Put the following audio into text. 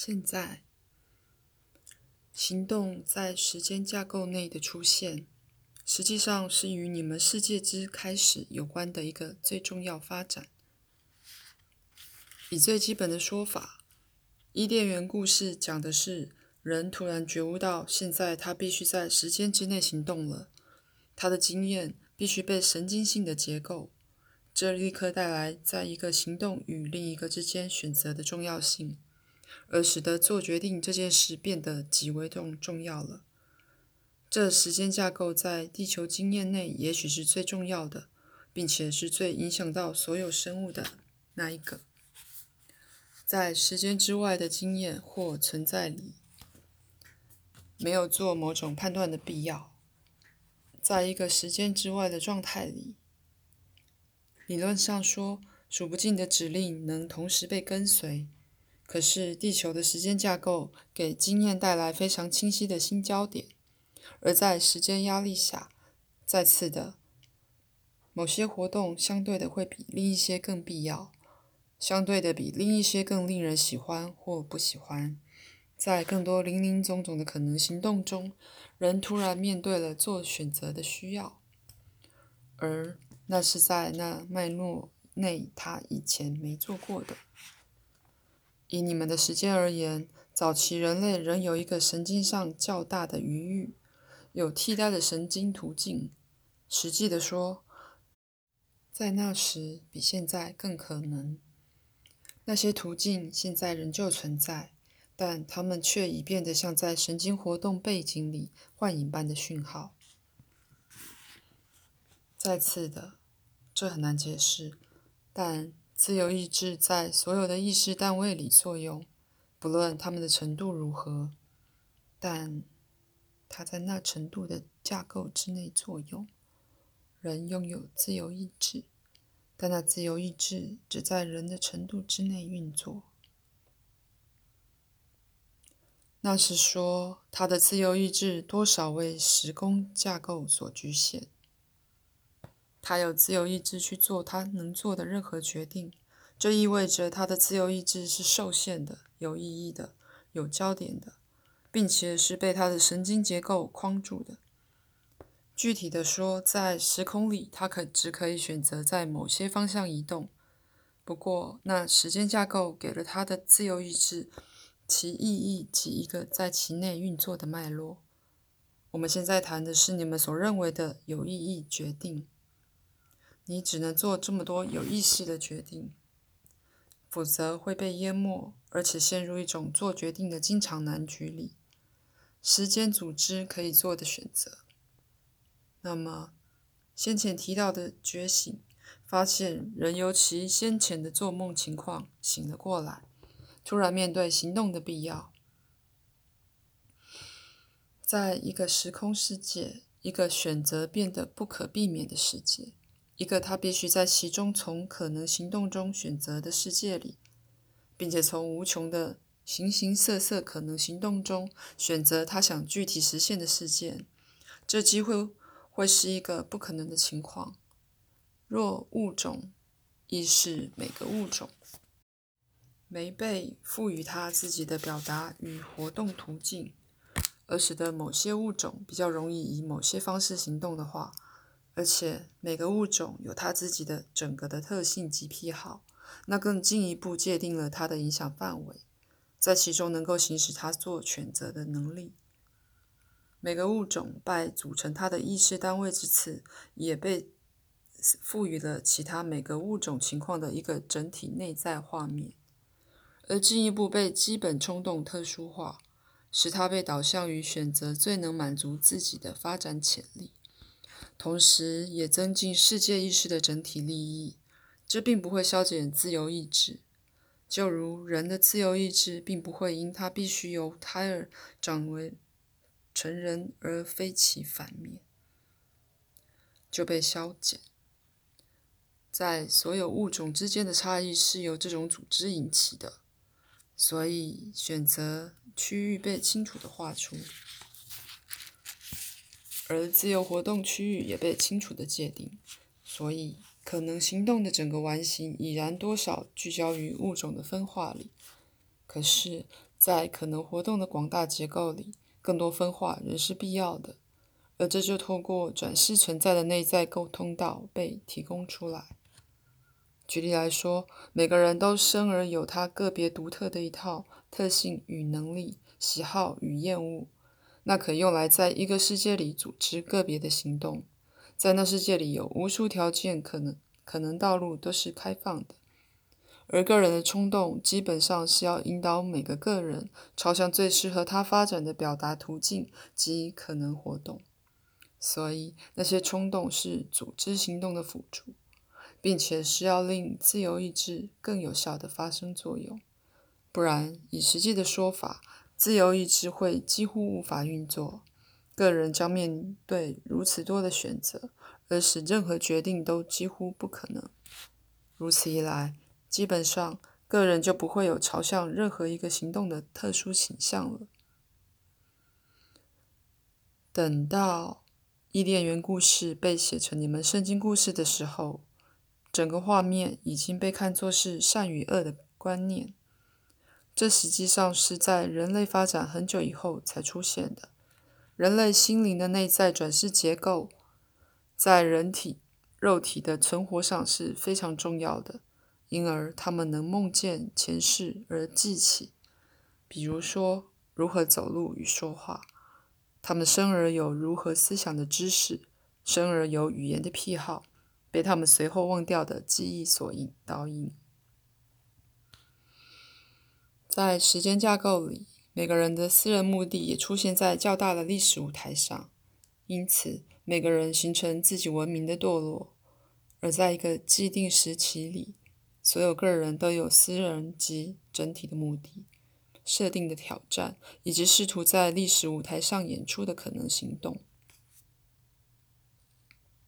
现在，行动在时间架构内的出现，实际上是与你们世界之开始有关的一个最重要发展。以最基本的说法，伊甸园故事讲的是人突然觉悟到，现在他必须在时间之内行动了，他的经验必须被神经性的结构，这立刻带来在一个行动与另一个之间选择的重要性。而使得做决定这件事变得极为重重要了。这时间架构在地球经验内也许是最重要的，并且是最影响到所有生物的那一个。在时间之外的经验或存在里，没有做某种判断的必要。在一个时间之外的状态里，理论上说，数不尽的指令能同时被跟随。可是，地球的时间架构给经验带来非常清晰的新焦点，而在时间压力下，再次的，某些活动相对的会比另一些更必要，相对的比另一些更令人喜欢或不喜欢。在更多林林总总的可能行动中，人突然面对了做选择的需要，而那是在那脉络内他以前没做过的。以你们的时间而言，早期人类仍有一个神经上较大的余裕，有替代的神经途径。实际的说，在那时比现在更可能。那些途径现在仍旧存在，但它们却已变得像在神经活动背景里幻影般的讯号。再次的，这很难解释，但。自由意志在所有的意识单位里作用，不论它们的程度如何，但它在那程度的架构之内作用。人拥有自由意志，但那自由意志只在人的程度之内运作。那是说，他的自由意志多少为时空架构所局限。他有自由意志去做他能做的任何决定，这意味着他的自由意志是受限的、有意义的、有焦点的，并且是被他的神经结构框住的。具体的说，在时空里，他可只可以选择在某些方向移动。不过，那时间架构给了他的自由意志其意义及一个在其内运作的脉络。我们现在谈的是你们所认为的有意义决定。你只能做这么多有意识的决定，否则会被淹没，而且陷入一种做决定的经常难局里。时间组织可以做的选择。那么，先前提到的觉醒，发现人由其先前的做梦情况醒了过来，突然面对行动的必要。在一个时空世界，一个选择变得不可避免的世界。一个他必须在其中从可能行动中选择的世界里，并且从无穷的形形色色可能行动中选择他想具体实现的事件，这几乎会是一个不可能的情况。若物种亦是每个物种没被赋予它自己的表达与活动途径，而使得某些物种比较容易以某些方式行动的话。而且每个物种有它自己的整个的特性及癖好，那更进一步界定了它的影响范围，在其中能够行使它做选择的能力。每个物种拜组成它的意识单位之赐，也被赋予了其他每个物种情况的一个整体内在画面，而进一步被基本冲动特殊化，使它被导向于选择最能满足自己的发展潜力。同时，也增进世界意识的整体利益。这并不会消减自由意志，就如人的自由意志并不会因他必须由胎儿长为成人而非其反面就被消减。在所有物种之间的差异是由这种组织引起的，所以选择区域被清楚地画出。而自由活动区域也被清楚的界定，所以可能行动的整个完形已然多少聚焦于物种的分化里。可是在可能活动的广大结构里，更多分化仍是必要的，而这就透过转世存在的内在沟通道被提供出来。举例来说，每个人都生而有他个别独特的一套特性与能力、喜好与厌恶，那可用来在一个世界里组织个别的行动。在那世界里，有无数条件可能，可能道路都是开放的，而个人的冲动基本上是要引导每个个人朝向最适合他发展的表达途径及可能活动。所以，那些冲动是组织行动的辅助。并且是要令自由意志更有效的发生作用，不然以实际的说法，自由意志会几乎无法运作，个人将面对如此多的选择，而使任何决定都几乎不可能。如此一来，基本上个人就不会有朝向任何一个行动的特殊倾向了。等到伊甸园故事被写成你们圣经故事的时候。整个画面已经被看作是善与恶的观念，这实际上是在人类发展很久以后才出现的。人类心灵的内在转世结构，在人体肉体的存活上是非常重要的，因而他们能梦见前世而记起，比如说如何走路与说话。他们生而有如何思想的知识，生而有语言的癖好。被他们随后忘掉的记忆所引导引。在时间架构里，每个人的私人目的也出现在较大的历史舞台上，因此每个人形成自己文明的堕落。而在一个既定时期里，所有个人都有私人及整体的目的、设定的挑战，以及试图在历史舞台上演出的可能行动。